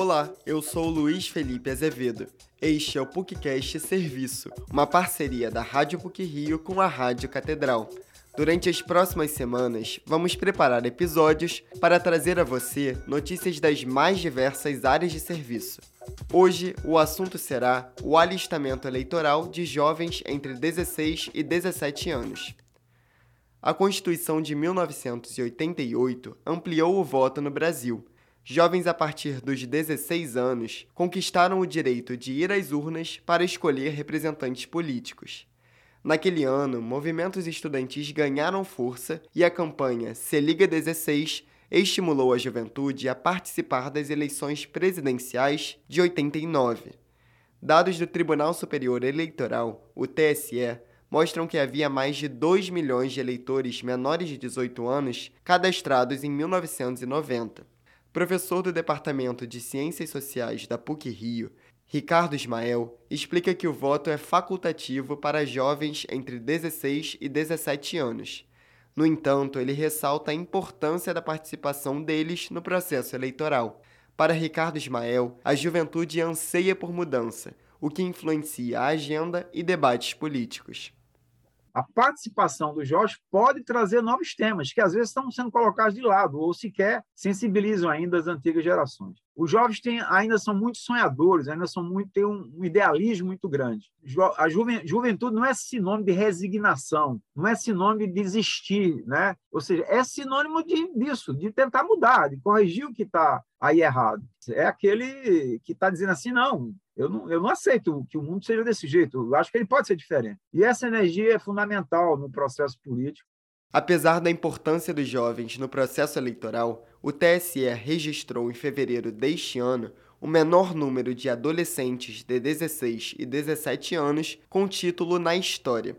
Olá, eu sou Luiz Felipe Azevedo. Este é o PUCcast Serviço, uma parceria da Rádio PUC Rio com a Rádio Catedral. Durante as próximas semanas, vamos preparar episódios para trazer a você notícias das mais diversas áreas de serviço. Hoje, o assunto será o alistamento eleitoral de jovens entre 16 e 17 anos. A Constituição de 1988 ampliou o voto no Brasil. Jovens a partir dos 16 anos conquistaram o direito de ir às urnas para escolher representantes políticos. Naquele ano, movimentos estudantis ganharam força e a campanha Se Liga 16 estimulou a juventude a participar das eleições presidenciais de 89. Dados do Tribunal Superior Eleitoral, o TSE, mostram que havia mais de 2 milhões de eleitores menores de 18 anos cadastrados em 1990. Professor do Departamento de Ciências Sociais da PUC Rio, Ricardo Ismael explica que o voto é facultativo para jovens entre 16 e 17 anos. No entanto, ele ressalta a importância da participação deles no processo eleitoral. Para Ricardo Ismael, a juventude anseia por mudança, o que influencia a agenda e debates políticos a participação dos jovens pode trazer novos temas que às vezes estão sendo colocados de lado ou sequer sensibilizam ainda as antigas gerações. Os jovens têm, ainda são muito sonhadores, ainda são muito têm um, um idealismo muito grande. A juven, juventude não é sinônimo de resignação, não é sinônimo de desistir, né? Ou seja, é sinônimo de, disso, de tentar mudar, de corrigir o que está aí errado. É aquele que está dizendo assim, não, eu não, eu não aceito que o mundo seja desse jeito. Eu acho que ele pode ser diferente. E essa energia é fundamental no processo político. Apesar da importância dos jovens no processo eleitoral, o TSE registrou em fevereiro deste ano o menor número de adolescentes de 16 e 17 anos com título na história.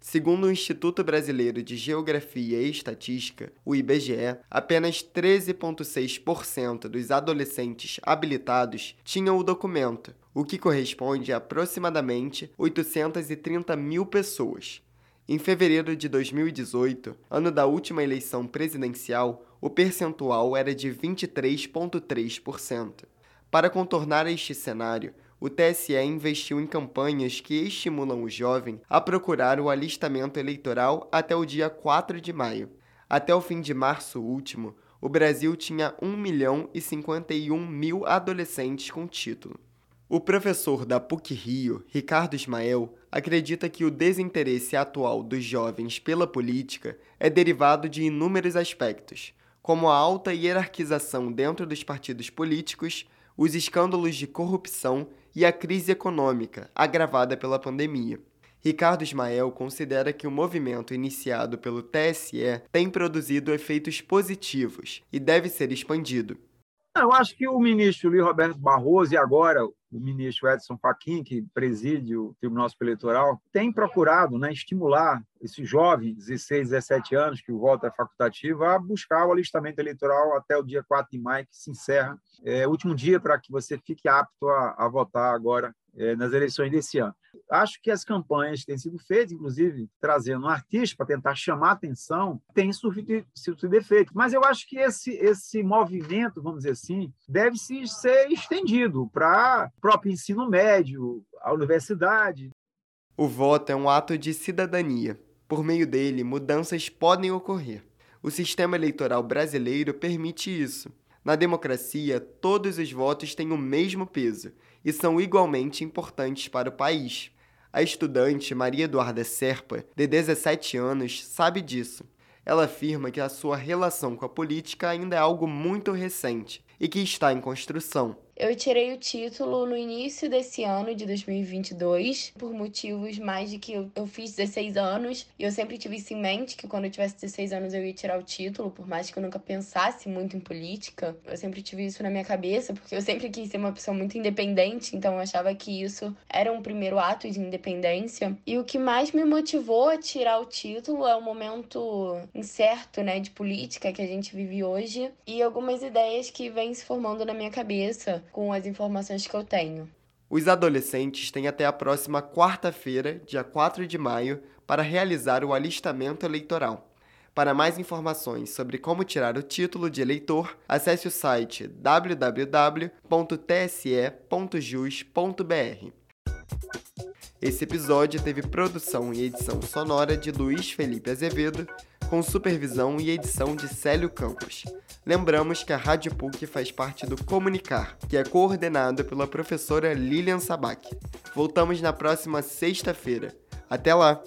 Segundo o Instituto Brasileiro de Geografia e Estatística, o IBGE, apenas 13,6% dos adolescentes habilitados tinham o documento, o que corresponde a aproximadamente 830 mil pessoas. Em fevereiro de 2018, ano da última eleição presidencial, o percentual era de 23,3%. Para contornar este cenário, o TSE investiu em campanhas que estimulam o jovem a procurar o alistamento eleitoral até o dia 4 de maio. Até o fim de março último, o Brasil tinha 1 milhão e 51 mil adolescentes com título. O professor da PUC Rio, Ricardo Ismael, acredita que o desinteresse atual dos jovens pela política é derivado de inúmeros aspectos, como a alta hierarquização dentro dos partidos políticos, os escândalos de corrupção e a crise econômica, agravada pela pandemia. Ricardo Ismael considera que o movimento iniciado pelo TSE tem produzido efeitos positivos e deve ser expandido. Eu acho que o ministro Luiz Roberto Barroso e agora o ministro Edson Fachin, que preside o Tribunal Eleitoral, tem procurado né, estimular esses jovens, 16, 17 anos, que o voto é facultativo, a buscar o alistamento eleitoral até o dia 4 de maio, que se encerra. É o último dia para que você fique apto a, a votar agora nas eleições desse ano. Acho que as campanhas têm sido feitas, inclusive trazendo um artista para tentar chamar atenção, tem surtido, surtido efeito. Mas eu acho que esse, esse movimento, vamos dizer assim, deve -se ser estendido para o próprio ensino médio, a universidade. O voto é um ato de cidadania. Por meio dele, mudanças podem ocorrer. O sistema eleitoral brasileiro permite isso. Na democracia, todos os votos têm o mesmo peso e são igualmente importantes para o país. A estudante Maria Eduarda Serpa, de 17 anos, sabe disso. Ela afirma que a sua relação com a política ainda é algo muito recente e que está em construção. Eu tirei o título no início desse ano de 2022, por motivos mais de que eu, eu fiz 16 anos e eu sempre tive isso em mente que quando eu tivesse 16 anos eu ia tirar o título, por mais que eu nunca pensasse muito em política. Eu sempre tive isso na minha cabeça, porque eu sempre quis ser uma pessoa muito independente, então eu achava que isso era um primeiro ato de independência. E o que mais me motivou a tirar o título é o momento incerto, né, de política que a gente vive hoje e algumas ideias que vêm se formando na minha cabeça com as informações que eu tenho. Os adolescentes têm até a próxima quarta-feira, dia 4 de maio, para realizar o alistamento eleitoral. Para mais informações sobre como tirar o título de eleitor, acesse o site www.tse.jus.br. Esse episódio teve produção e edição sonora de Luiz Felipe Azevedo, com supervisão e edição de Célio Campos. Lembramos que a Rádio PUC faz parte do Comunicar, que é coordenado pela professora Lilian Sabac. Voltamos na próxima sexta-feira. Até lá!